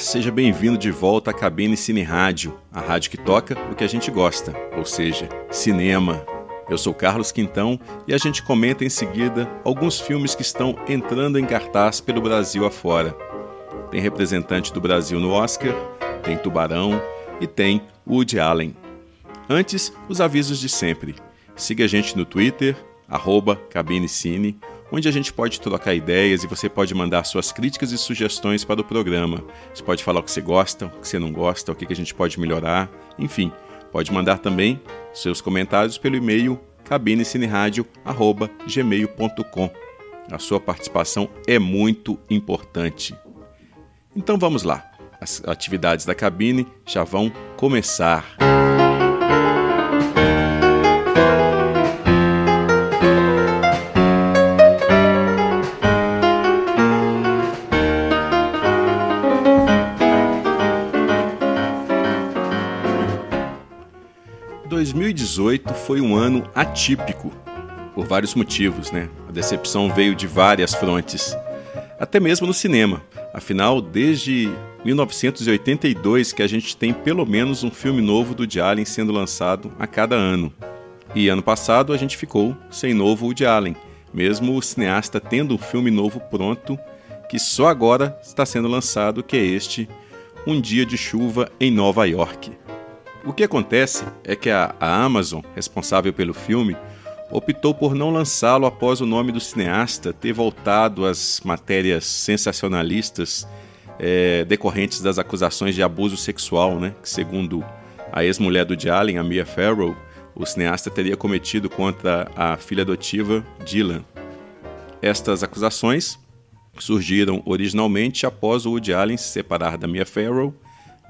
Seja bem-vindo de volta à Cabine Cine Rádio, a rádio que toca o que a gente gosta, ou seja, cinema. Eu sou Carlos Quintão e a gente comenta em seguida alguns filmes que estão entrando em cartaz pelo Brasil afora. Tem representante do Brasil no Oscar, tem Tubarão e tem Woody Allen. Antes, os avisos de sempre. Siga a gente no Twitter, arroba Cabinecine, onde a gente pode trocar ideias e você pode mandar suas críticas e sugestões para o programa. Você pode falar o que você gosta, o que você não gosta, o que a gente pode melhorar, enfim. Pode mandar também seus comentários pelo e-mail cabinecineradio.gmail.com. A sua participação é muito importante. Então vamos lá. As atividades da cabine já vão começar. 2018 foi um ano atípico, por vários motivos, né? A decepção veio de várias frontes, até mesmo no cinema. Afinal, desde 1982 que a gente tem pelo menos um filme novo do Woody Allen sendo lançado a cada ano. E ano passado a gente ficou sem novo Woody Allen, mesmo o cineasta tendo um filme novo pronto que só agora está sendo lançado, que é este Um Dia de Chuva em Nova York. O que acontece é que a, a Amazon, responsável pelo filme, optou por não lançá-lo após o nome do cineasta ter voltado às matérias sensacionalistas é, decorrentes das acusações de abuso sexual, né, que segundo a ex-mulher do Allen, a Mia Farrow, o cineasta teria cometido contra a filha adotiva Dylan. Estas acusações surgiram originalmente após o Woody Allen se separar da Mia Farrow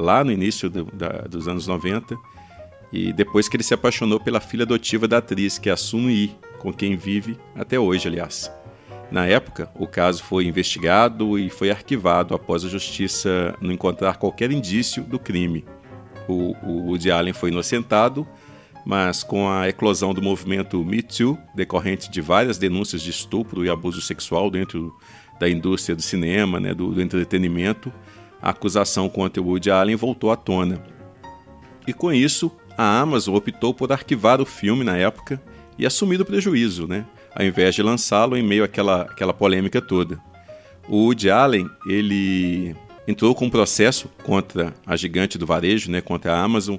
lá no início do, da, dos anos 90, e depois que ele se apaixonou pela filha adotiva da atriz, que é a Sun Yi, com quem vive até hoje, aliás. Na época, o caso foi investigado e foi arquivado após a justiça não encontrar qualquer indício do crime. O, o Woody Allen foi inocentado, mas com a eclosão do movimento Me Too, decorrente de várias denúncias de estupro e abuso sexual dentro da indústria do cinema, né, do, do entretenimento, a acusação contra Woody Allen voltou à tona. E com isso, a Amazon optou por arquivar o filme na época e assumir o prejuízo, né? ao invés de lançá-lo em meio àquela, àquela polêmica toda. O Woody Allen, ele entrou com um processo contra a gigante do varejo, né, contra a Amazon.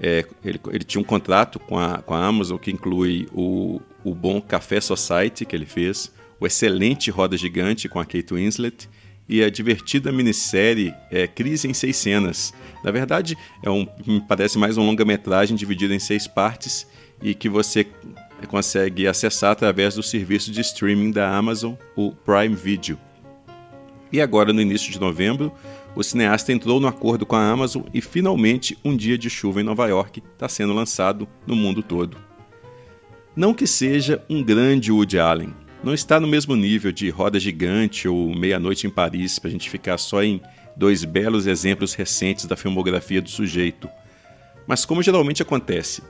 É, ele, ele, tinha um contrato com a, com a Amazon que inclui o, o bom Café Society que ele fez, o excelente Roda Gigante com a Kate Winslet e a divertida minissérie é, Crise em Seis Cenas. Na verdade, é um, me parece mais uma longa-metragem dividida em seis partes e que você consegue acessar através do serviço de streaming da Amazon, o Prime Video. E agora, no início de novembro, o cineasta entrou no acordo com a Amazon e finalmente Um Dia de Chuva em Nova York está sendo lançado no mundo todo. Não que seja um grande Woody Allen, não está no mesmo nível de Roda Gigante ou Meia-Noite em Paris, para a gente ficar só em dois belos exemplos recentes da filmografia do sujeito. Mas como geralmente acontece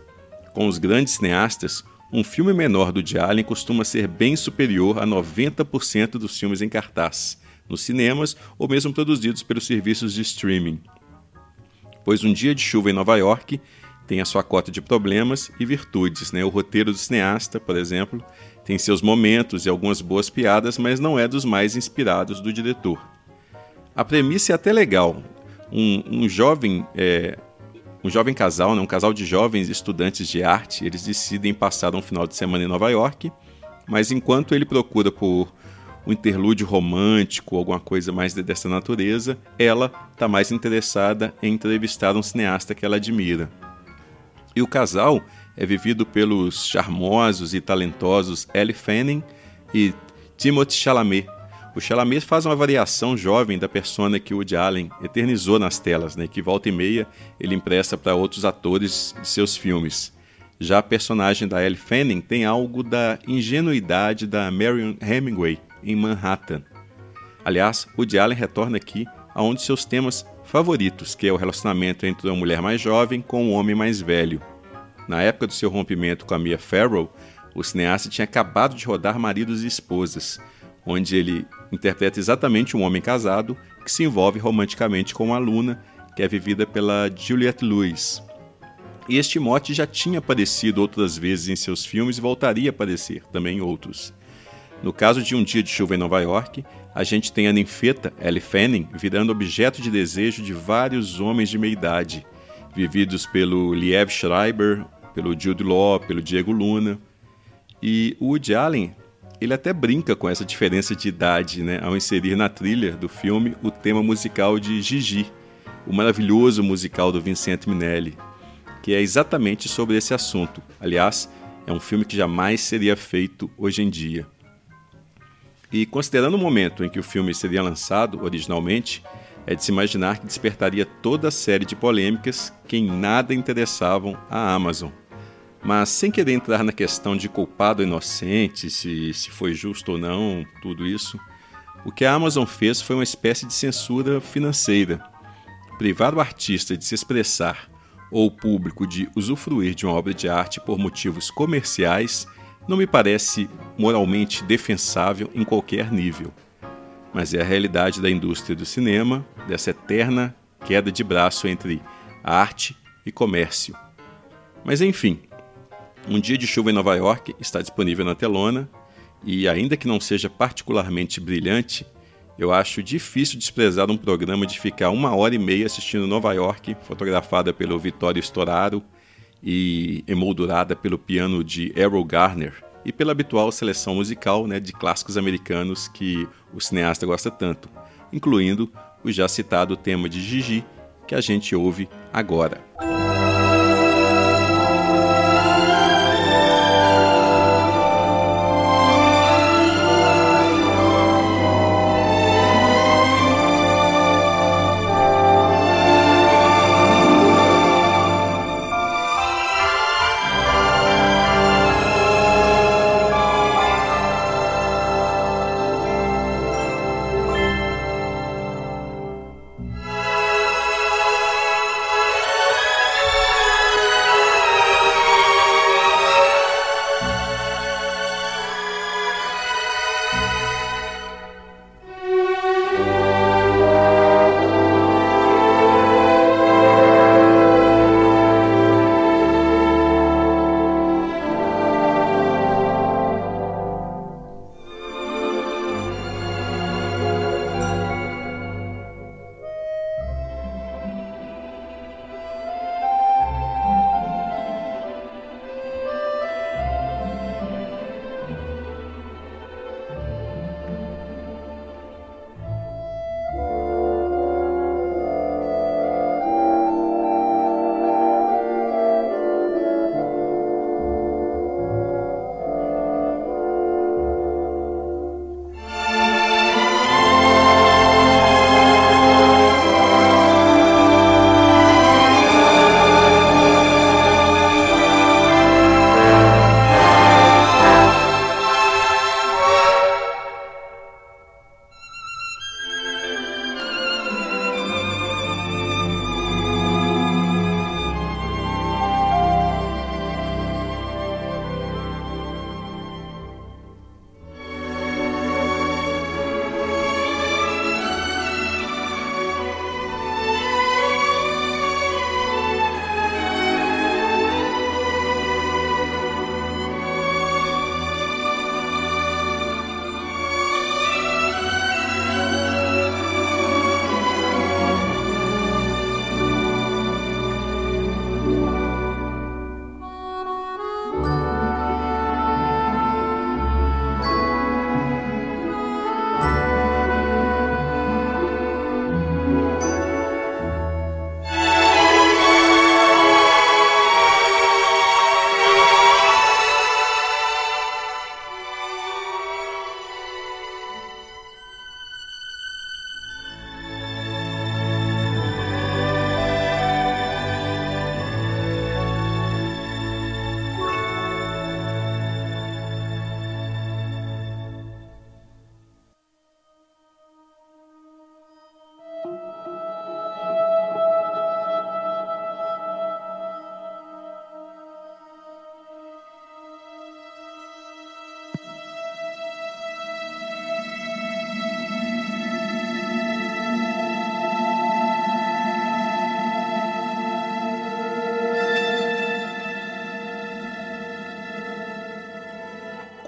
com os grandes cineastas, um filme menor do de Allen costuma ser bem superior a 90% dos filmes em cartaz, nos cinemas ou mesmo produzidos pelos serviços de streaming. Pois Um Dia de Chuva em Nova York tem a sua cota de problemas e virtudes. Né? O roteiro do cineasta, por exemplo, tem seus momentos e algumas boas piadas, mas não é dos mais inspirados do diretor. A premissa é até legal. Um, um jovem é, um jovem casal, né, um casal de jovens estudantes de arte, eles decidem passar um final de semana em Nova York, mas enquanto ele procura por um interlúdio romântico, alguma coisa mais dessa natureza, ela está mais interessada em entrevistar um cineasta que ela admira. E o casal é vivido pelos charmosos e talentosos Elle Fanning e Timothy Chalamet. O Chalamet faz uma variação jovem da persona que Woody Allen eternizou nas telas, né, que volta e meia ele empresta para outros atores de seus filmes. Já a personagem da Elle Fanning tem algo da ingenuidade da Marion Hemingway em Manhattan. Aliás, Woody Allen retorna aqui a um de seus temas favoritos, que é o relacionamento entre uma mulher mais jovem com um homem mais velho. Na época do seu rompimento com a Mia Farrow, o cineasta tinha acabado de rodar Maridos e Esposas, onde ele interpreta exatamente um homem casado que se envolve romanticamente com uma aluna que é vivida pela Juliette Lewis. E este mote já tinha aparecido outras vezes em seus filmes e voltaria a aparecer também em outros. No caso de Um Dia de Chuva em Nova York, a gente tem a ninfeta Ellie Fanning virando objeto de desejo de vários homens de meia idade, vividos pelo Liev Schreiber, pelo Jude Law, pelo Diego Luna. E o Woody Allen, ele até brinca com essa diferença de idade, né, ao inserir na trilha do filme o tema musical de Gigi, o maravilhoso musical do Vincent Minelli, que é exatamente sobre esse assunto. Aliás, é um filme que jamais seria feito hoje em dia. E considerando o momento em que o filme seria lançado originalmente, é de se imaginar que despertaria toda a série de polêmicas que em nada interessavam a Amazon. Mas sem querer entrar na questão de culpado ou inocente, se, se foi justo ou não, tudo isso, o que a Amazon fez foi uma espécie de censura financeira. Privar o artista de se expressar ou o público de usufruir de uma obra de arte por motivos comerciais não me parece moralmente defensável em qualquer nível. Mas é a realidade da indústria do cinema, dessa eterna queda de braço entre arte e comércio. Mas enfim, Um Dia de Chuva em Nova York está disponível na telona e, ainda que não seja particularmente brilhante, eu acho difícil desprezar um programa de ficar uma hora e meia assistindo Nova York, fotografada pelo Vittorio Storaro e emoldurada pelo piano de Errol Garner e pela habitual seleção musical né, de clássicos americanos que o cineasta gosta tanto, incluindo o já citado tema de Gigi, que a gente ouve agora.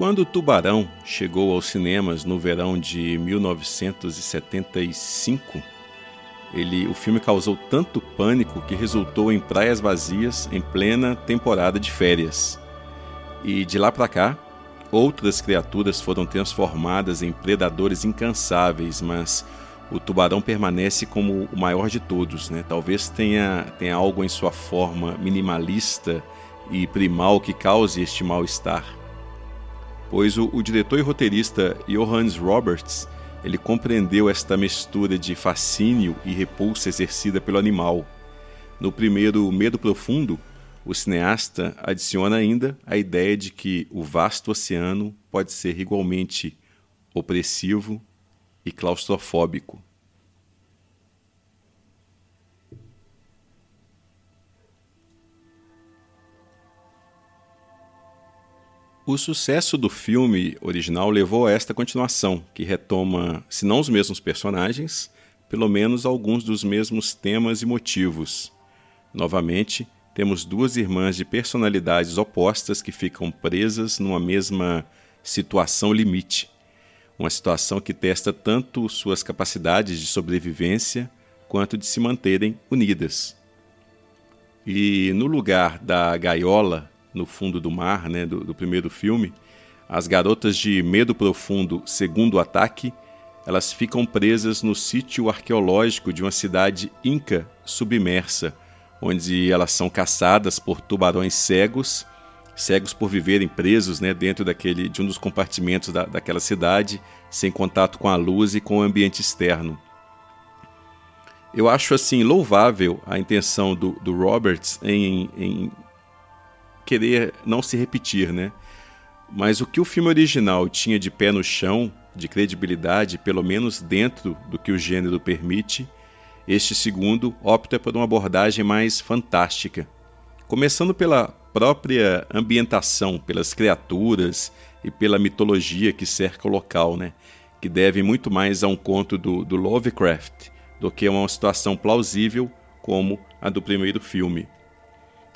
Quando Tubarão chegou aos cinemas no verão de 1975, ele, o filme causou tanto pânico que resultou em praias vazias em plena temporada de férias. E de lá para cá, outras criaturas foram transformadas em predadores incansáveis, mas o tubarão permanece como o maior de todos. Né? Talvez tenha, tenha algo em sua forma minimalista e primal que cause este mal-estar. Pois o, o diretor e roteirista Johannes Roberts ele compreendeu esta mistura de fascínio e repulsa exercida pelo animal. No primeiro Medo Profundo, o cineasta adiciona ainda a ideia de que o vasto oceano pode ser igualmente opressivo e claustrofóbico. O sucesso do filme original levou a esta continuação, que retoma, se não os mesmos personagens, pelo menos alguns dos mesmos temas e motivos. Novamente, temos duas irmãs de personalidades opostas que ficam presas numa mesma situação limite. Uma situação que testa tanto suas capacidades de sobrevivência quanto de se manterem unidas. E no lugar da gaiola no fundo do mar, né, do, do primeiro filme, as garotas de Medo Profundo, segundo ataque, elas ficam presas no sítio arqueológico de uma cidade inca submersa, onde elas são caçadas por tubarões cegos, cegos por viverem presos né, dentro daquele, de um dos compartimentos da, daquela cidade, sem contato com a luz e com o ambiente externo. Eu acho assim louvável a intenção do, do Roberts em, em querer não se repetir, né? Mas o que o filme original tinha de pé no chão, de credibilidade, pelo menos dentro do que o gênero permite, este segundo opta por uma abordagem mais fantástica. Começando pela própria ambientação, pelas criaturas e pela mitologia que cerca o local, né? que deve muito mais a um conto do, do Lovecraft do que a uma situação plausível como a do primeiro filme.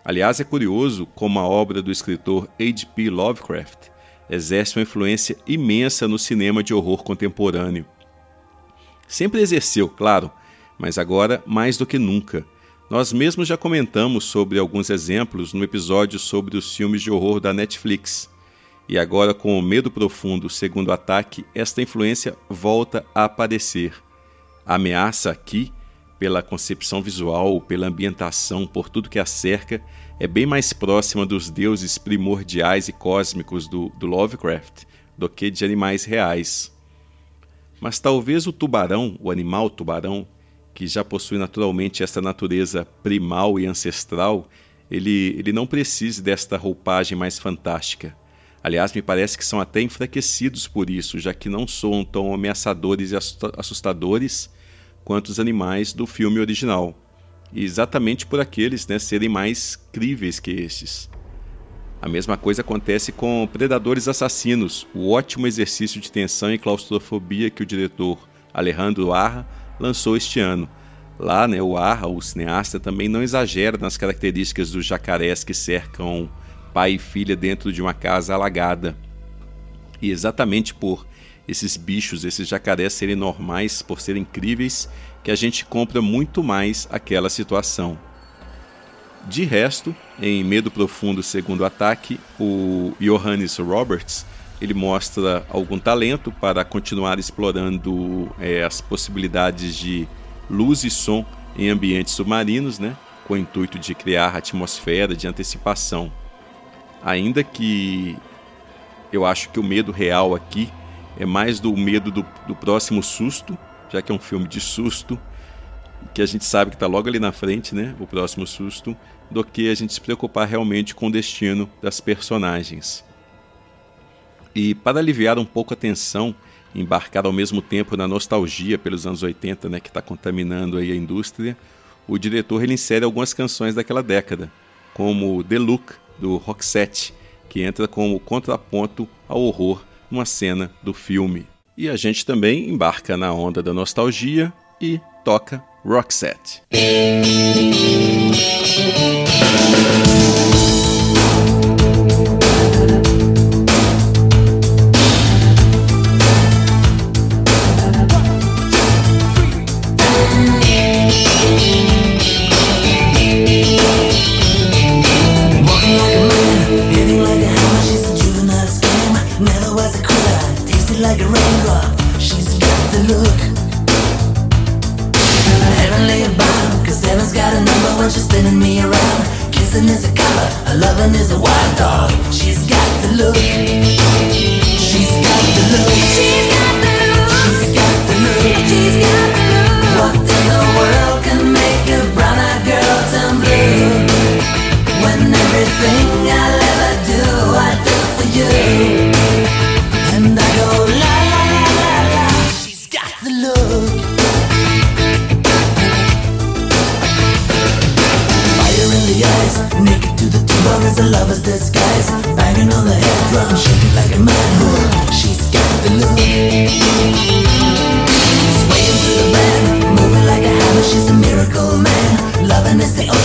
Aliás, é curioso como a obra do escritor H.P. Lovecraft exerce uma influência imensa no cinema de horror contemporâneo. Sempre exerceu, claro, mas agora mais do que nunca. Nós mesmos já comentamos sobre alguns exemplos no episódio sobre os filmes de horror da Netflix. E agora, com o Medo Profundo, segundo ataque, esta influência volta a aparecer. A ameaça aqui pela concepção visual, pela ambientação, por tudo que a cerca, é bem mais próxima dos deuses primordiais e cósmicos do, do Lovecraft do que de animais reais. Mas talvez o tubarão, o animal tubarão, que já possui naturalmente essa natureza primal e ancestral, ele, ele não precise desta roupagem mais fantástica. Aliás, me parece que são até enfraquecidos por isso, já que não são tão ameaçadores e assustadores quanto os animais do filme original, exatamente por aqueles né, serem mais críveis que estes. A mesma coisa acontece com Predadores Assassinos, o ótimo exercício de tensão e claustrofobia que o diretor Alejandro Arra lançou este ano. Lá, né, o Arra, o cineasta, também não exagera nas características dos jacarés que cercam pai e filha dentro de uma casa alagada. E exatamente por esses bichos, esses jacarés serem normais, por serem incríveis, que a gente compra muito mais aquela situação. De resto, em Medo Profundo Segundo Ataque, o Johannes Roberts ele mostra algum talento para continuar explorando é, as possibilidades de luz e som em ambientes submarinos, né, com o intuito de criar atmosfera de antecipação. Ainda que eu acho que o medo real aqui é mais do medo do, do próximo susto, já que é um filme de susto, que a gente sabe que está logo ali na frente, né? O próximo susto, do que a gente se preocupar realmente com o destino das personagens. E para aliviar um pouco a tensão, embarcar ao mesmo tempo na nostalgia pelos anos 80, né, que está contaminando aí a indústria, o diretor ele insere algumas canções daquela década, como The Look, do Roxette, que entra como contraponto ao horror uma cena do filme. E a gente também embarca na onda da nostalgia e toca Roxette. Loving is a wild dog. She's got Say.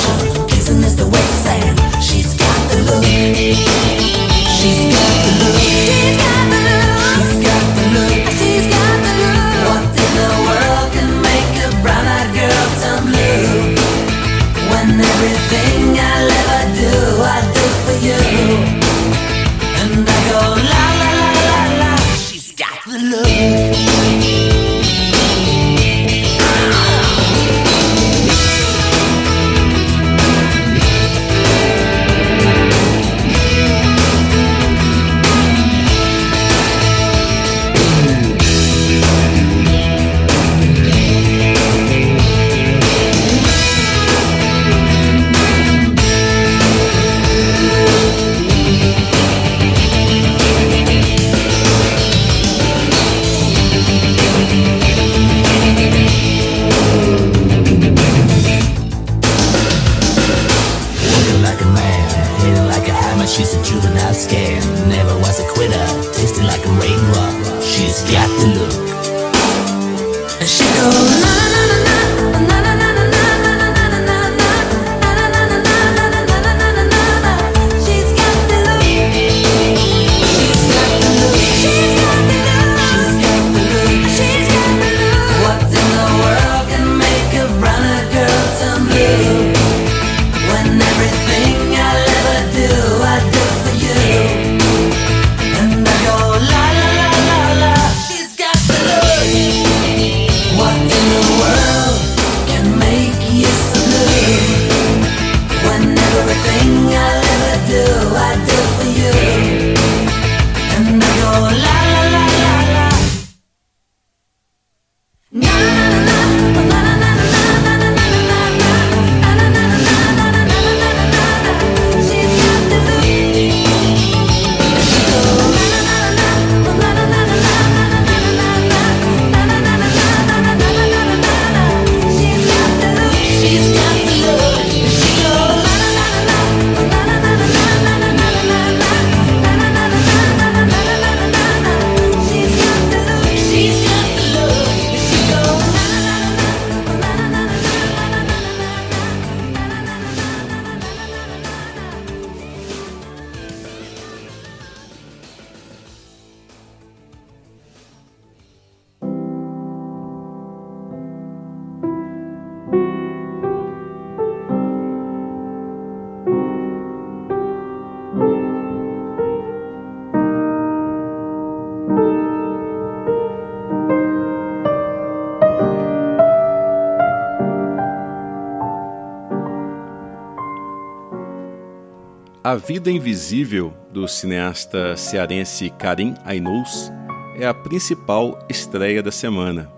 A Vida Invisível, do cineasta cearense Karim Ainous, é a principal estreia da semana.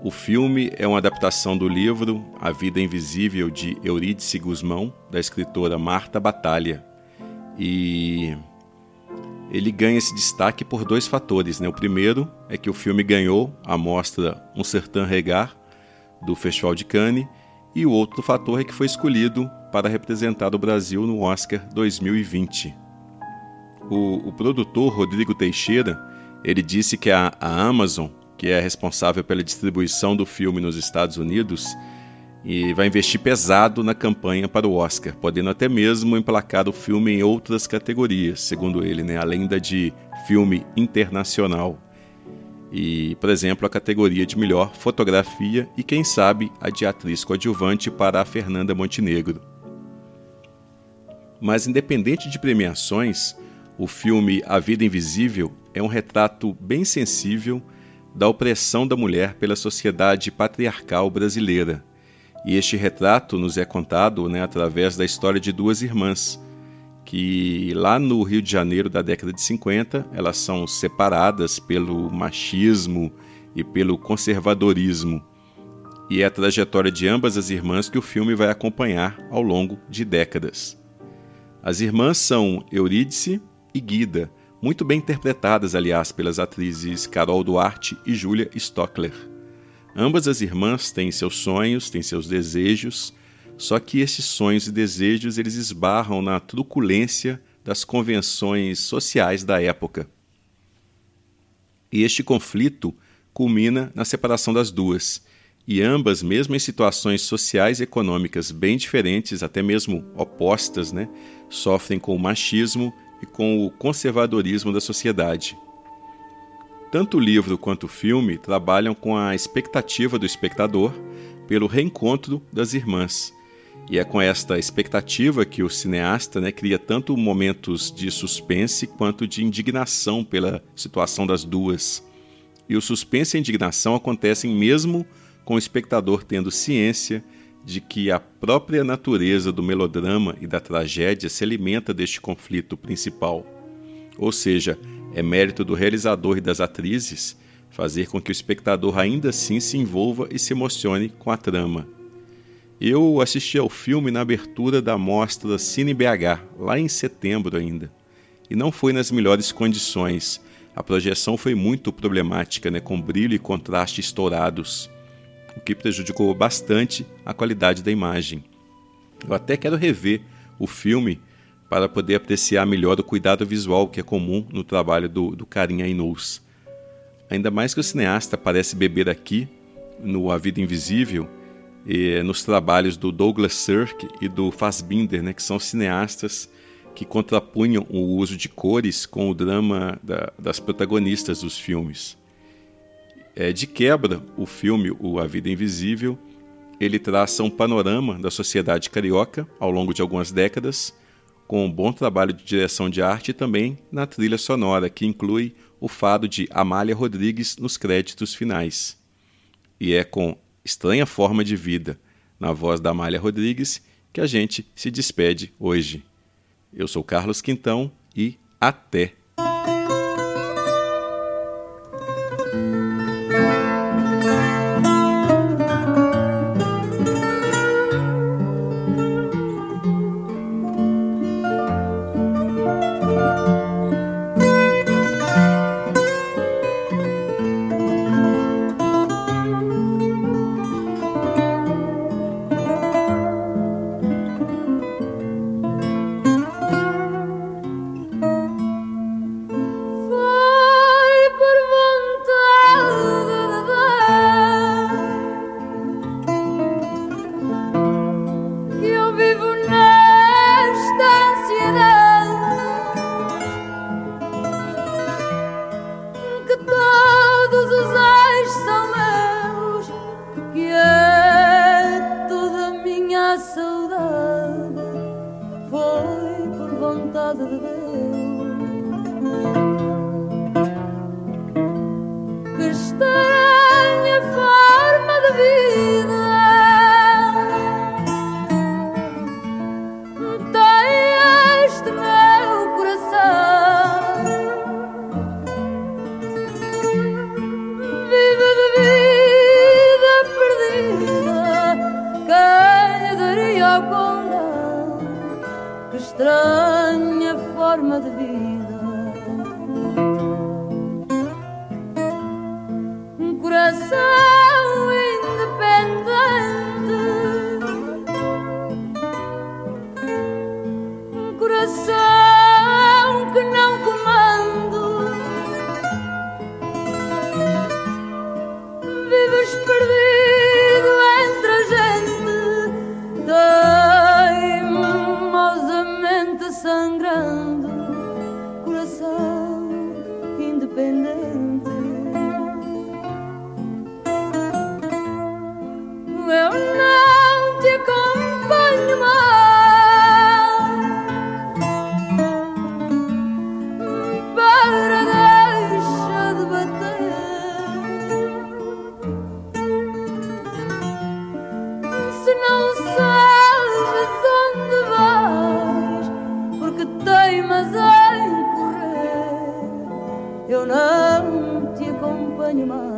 O filme é uma adaptação do livro A Vida Invisível de Eurídice Guzmão, da escritora Marta Batalha. E ele ganha esse destaque por dois fatores. Né? O primeiro é que o filme ganhou a mostra Um Sertão Regar, do Festival de Cannes, e o outro fator é que foi escolhido para representar o Brasil no Oscar 2020. O, o produtor Rodrigo Teixeira ele disse que a, a, Amazon, que é responsável pela distribuição do filme nos Estados Unidos, e vai investir pesado na campanha para o Oscar, podendo até mesmo emplacar o filme em outras categorias, segundo ele, né? além da de filme internacional. E, por exemplo, a categoria de melhor fotografia e, quem sabe, a de atriz coadjuvante para a Fernanda Montenegro. Mas, independente de premiações, o filme A Vida Invisível é um retrato bem sensível da opressão da mulher pela sociedade patriarcal brasileira. E este retrato nos é contado né, através da história de duas irmãs, que lá no Rio de Janeiro da década de 50 elas são separadas pelo machismo e pelo conservadorismo. E é a trajetória de ambas as irmãs que o filme vai acompanhar ao longo de décadas. As irmãs são Eurídice e Guida, muito bem interpretadas, aliás, pelas atrizes Carol Duarte e Julia Stockler. Ambas as irmãs têm seus sonhos, têm seus desejos, só que esses sonhos e desejos eles esbarram na truculência das convenções sociais da época. E este conflito culmina na separação das duas, e ambas, mesmo em situações sociais e econômicas bem diferentes, até mesmo opostas, né, sofrem com o machismo e com o conservadorismo da sociedade. Tanto o livro quanto o filme trabalham com a expectativa do espectador pelo reencontro das irmãs. E é com esta expectativa que o cineasta né, cria tanto momentos de suspense quanto de indignação pela situação das duas. E o suspense e a indignação acontecem mesmo com o espectador tendo ciência de que a própria natureza do melodrama e da tragédia se alimenta deste conflito principal. Ou seja, é mérito do realizador e das atrizes fazer com que o espectador ainda assim se envolva e se emocione com a trama. Eu assisti ao filme na abertura da mostra Cine BH, lá em setembro ainda, e não foi nas melhores condições. A projeção foi muito problemática, né, com brilho e contraste estourados, que prejudicou bastante a qualidade da imagem. Eu até quero rever o filme para poder apreciar melhor o cuidado visual que é comum no trabalho do, do Karim Ainous. Ainda mais que o cineasta parece beber aqui, no A Vida Invisível, nos trabalhos do Douglas Sirk e do Fassbinder, né, que são cineastas que contrapunham o uso de cores com o drama da, das protagonistas dos filmes. É, de quebra, o filme O A Vida Invisível ele traça um panorama da sociedade carioca ao longo de algumas décadas, com um bom trabalho de direção de arte e também na trilha sonora, que inclui o fado de Amália Rodrigues nos créditos finais. E é com Estranha Forma de Vida, na voz da Amália Rodrigues, que a gente se despede hoje. Eu sou Carlos Quintão e até! Teimas em correr, eu não te acompanho mais.